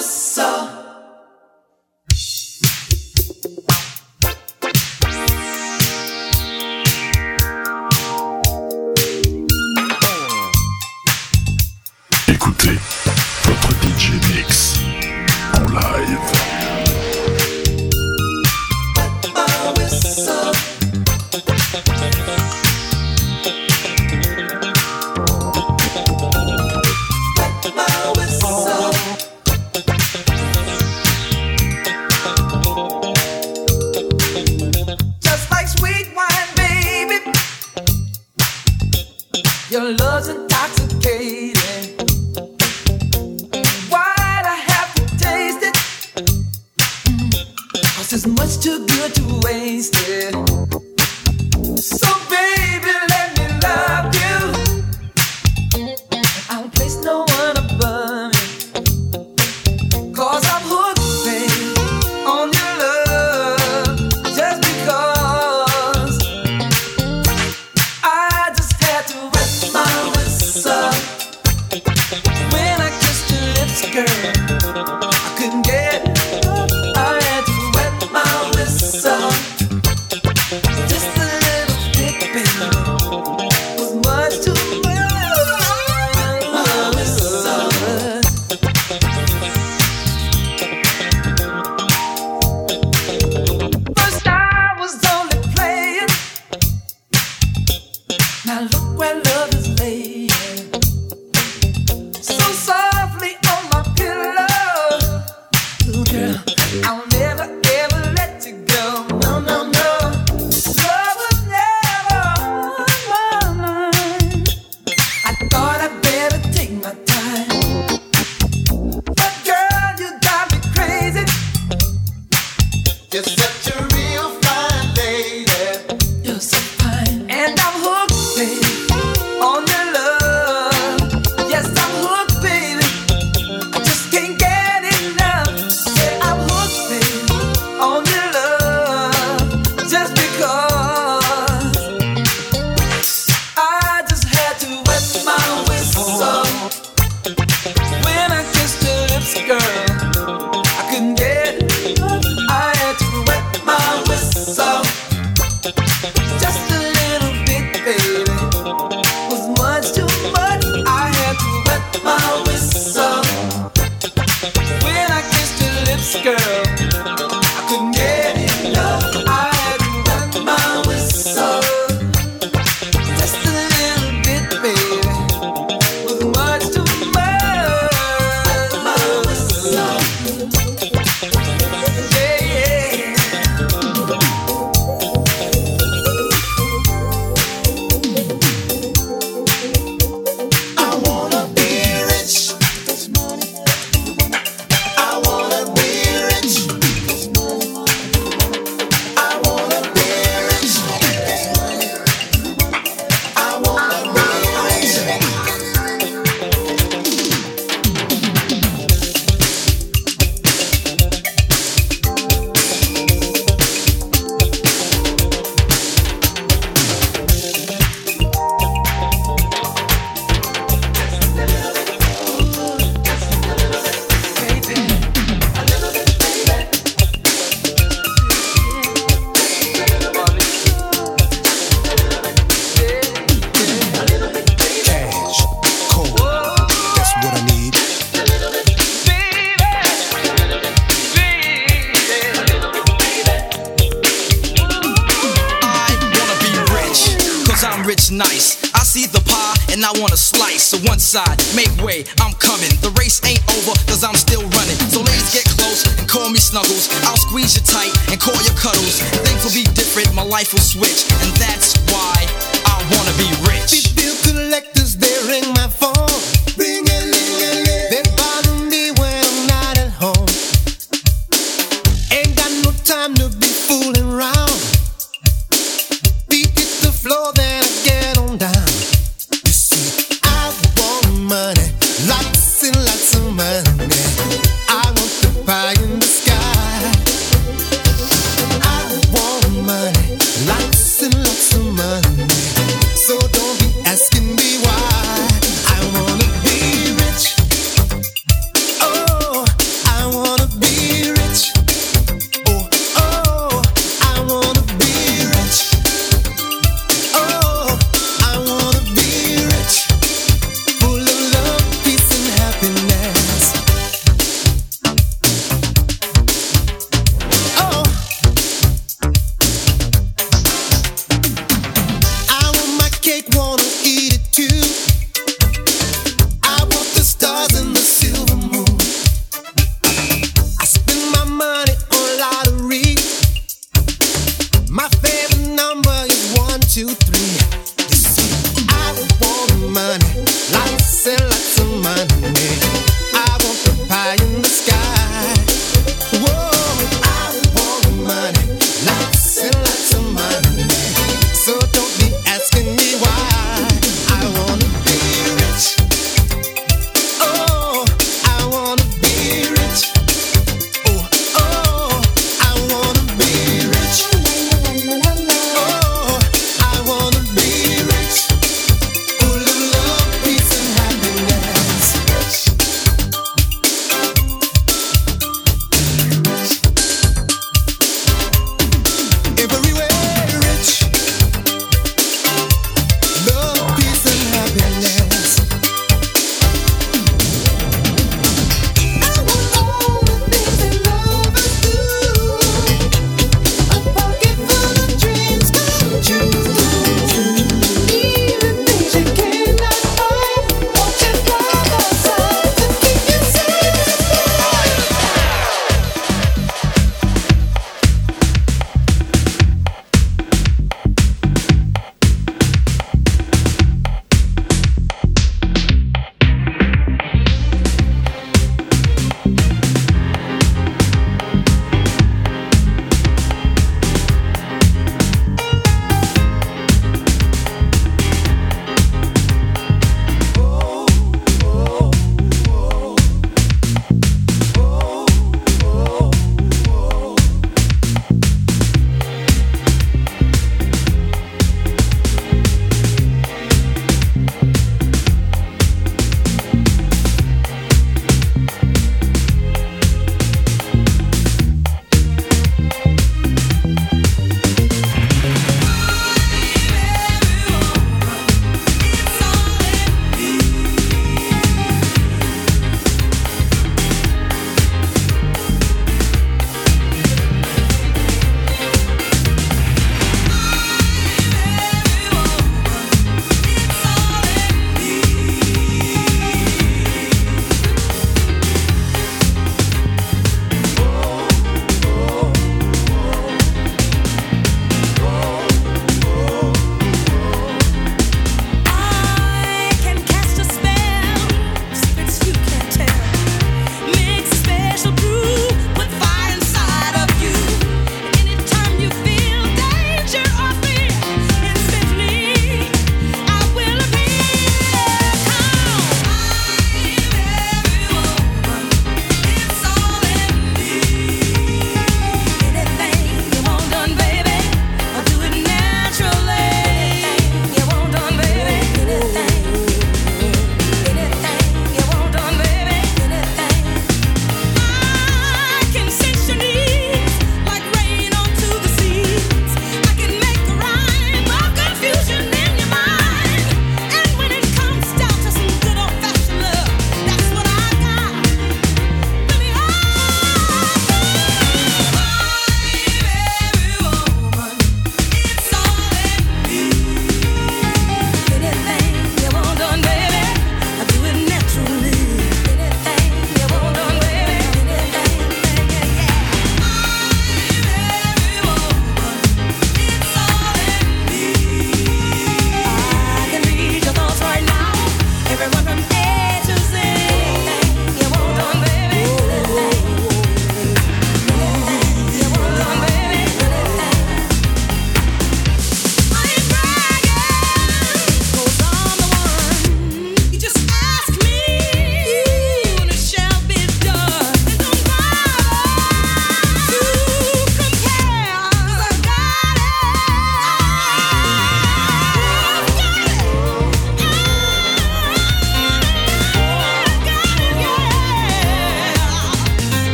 me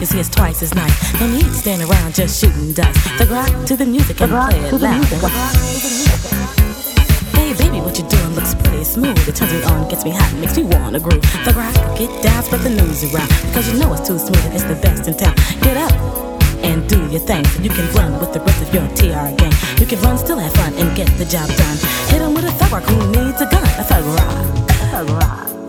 thug rock right, you see it's twice as nice. No need to stand around just shooting dice. The rock to the music and play it loud. Hey baby, what you doing looks pretty smooth. It turns me on, gets me hot, makes me wanna groove. The rock, get down, spread the news around. Because you know it's too smooth and it's the best in town. Get up and do your thing so you can run with the rest of your TR gang. You can run, still have fun, and get the job done. Hit him with a thug rock who needs a gun. A thug rock. A Thug rock.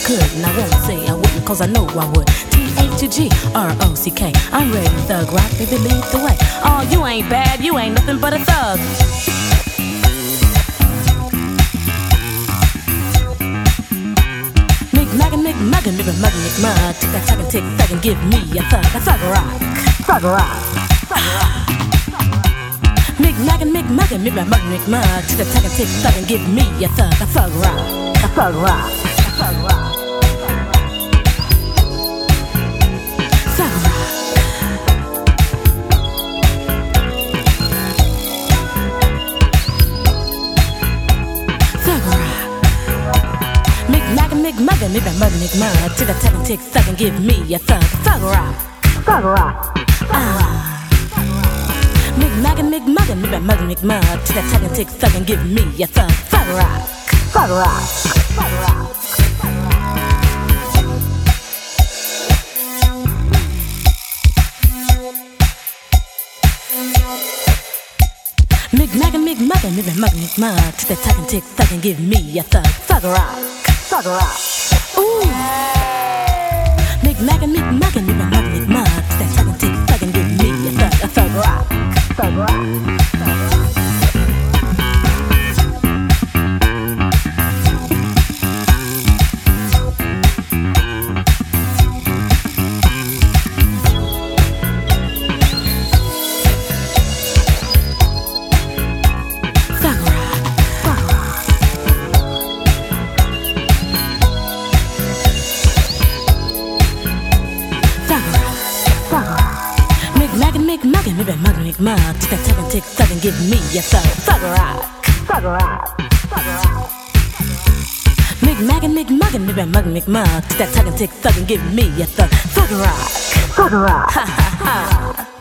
I could. And I won't say I wouldn't, cause I know I would. T-H G R O C K. I'm ready, thug rock, baby, lead the way. Oh, you ain't bad, you ain't nothing but a thug. Maggin, Mick, Maggin, Mick, Maggin, Mick, Mug. Tick that, and tick, and give me a thug, a thug rock, thug rock, thug rock. Mick, Maggin, Mick, Maggin, Mick, Maggin, Mick, Mug. Tick that, and tick, and give me a thug, a thug rock, a thug rock, Mugger, me by mugger, nick mug. Tick a tack and tick, thug and give me a thug. Thug rock. Thug rock. Ah. Mick maggin, mick muggin, me by mugger, nick. Tick a tack and tick, thug and give me a thug. Thug rock. Thug rock. Thug rock. Mick maggin, mick muggin, me by mugger, nick mug. Tick a tack and tick, thug and give me a thug. Thug rock. Thug rock. Ooh. Maggin, Mick Maggin, Mick Maggin, Mick Mug. That tick, thugging, give me a thug, a thug rock, thug rock. Tick that tick and thug and give me a thug. Thug rock. Thug rock. Thug rock. Mick maggin, Mick muggin, Mick mug, Mick mug. Tick that tick and tick thug and give me a thug. Thug rock. Thug rock. Ha ha ha.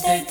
Thursday,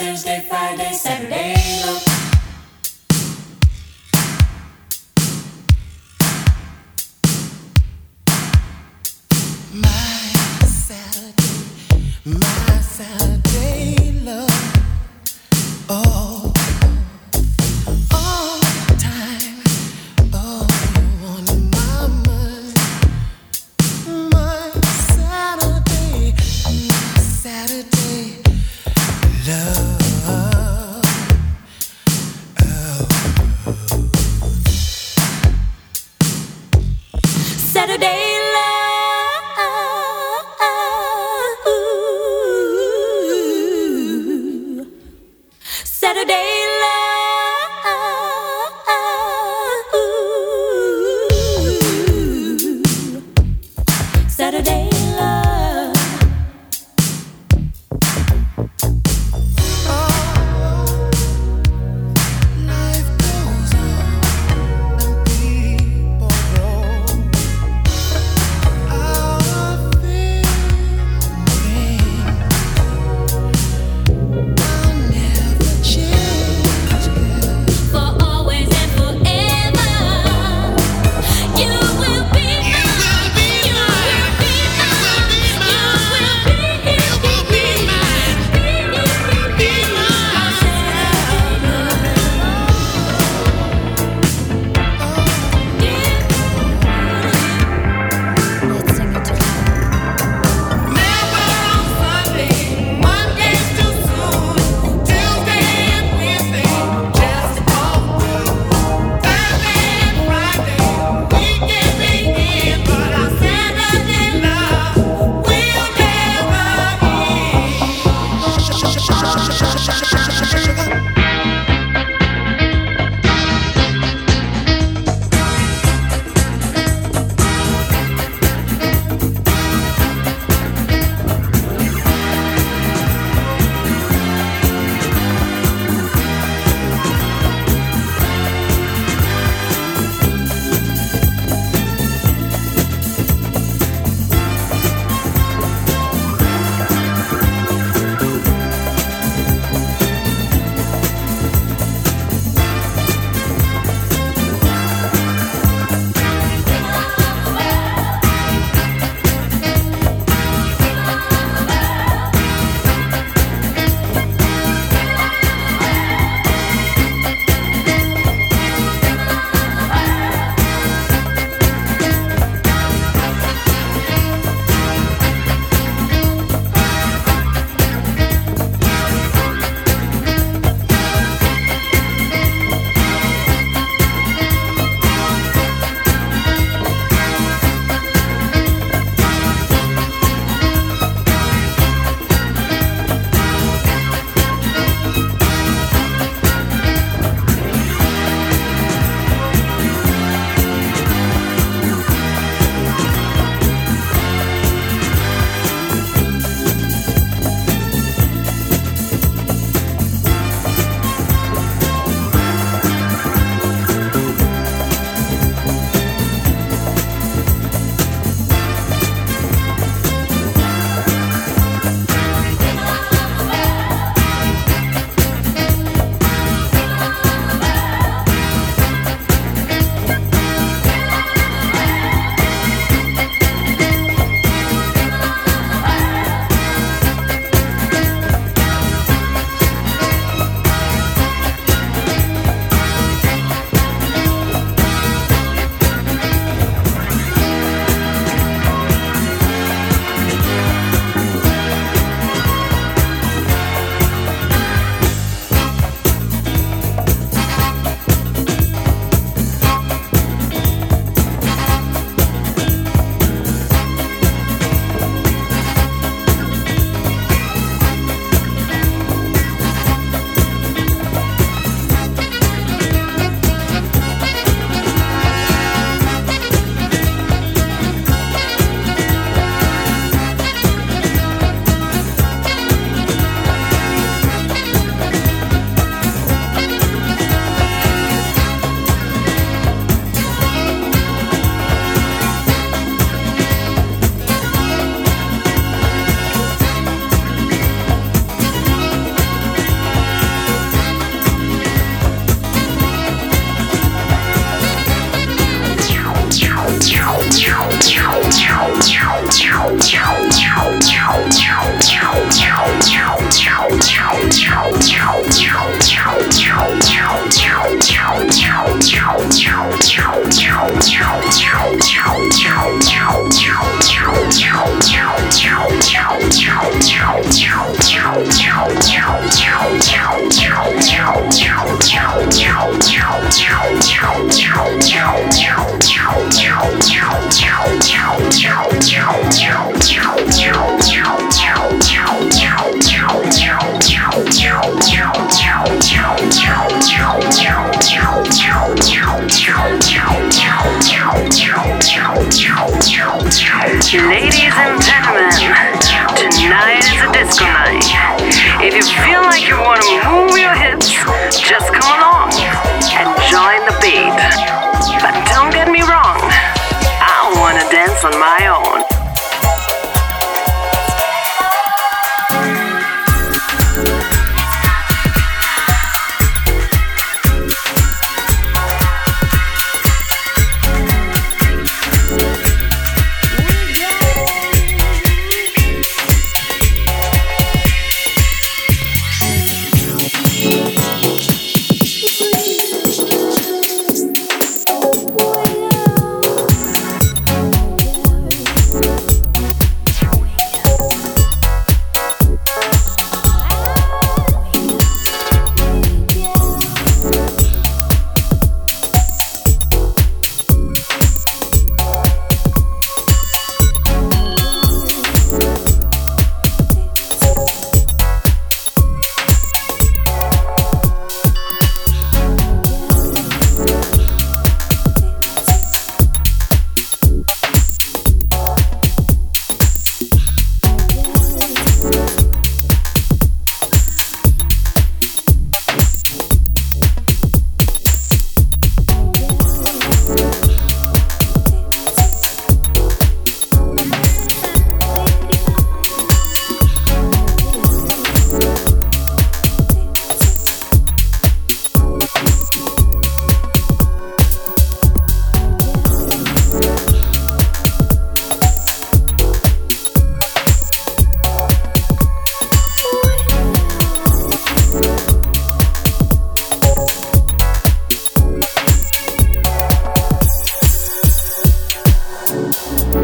and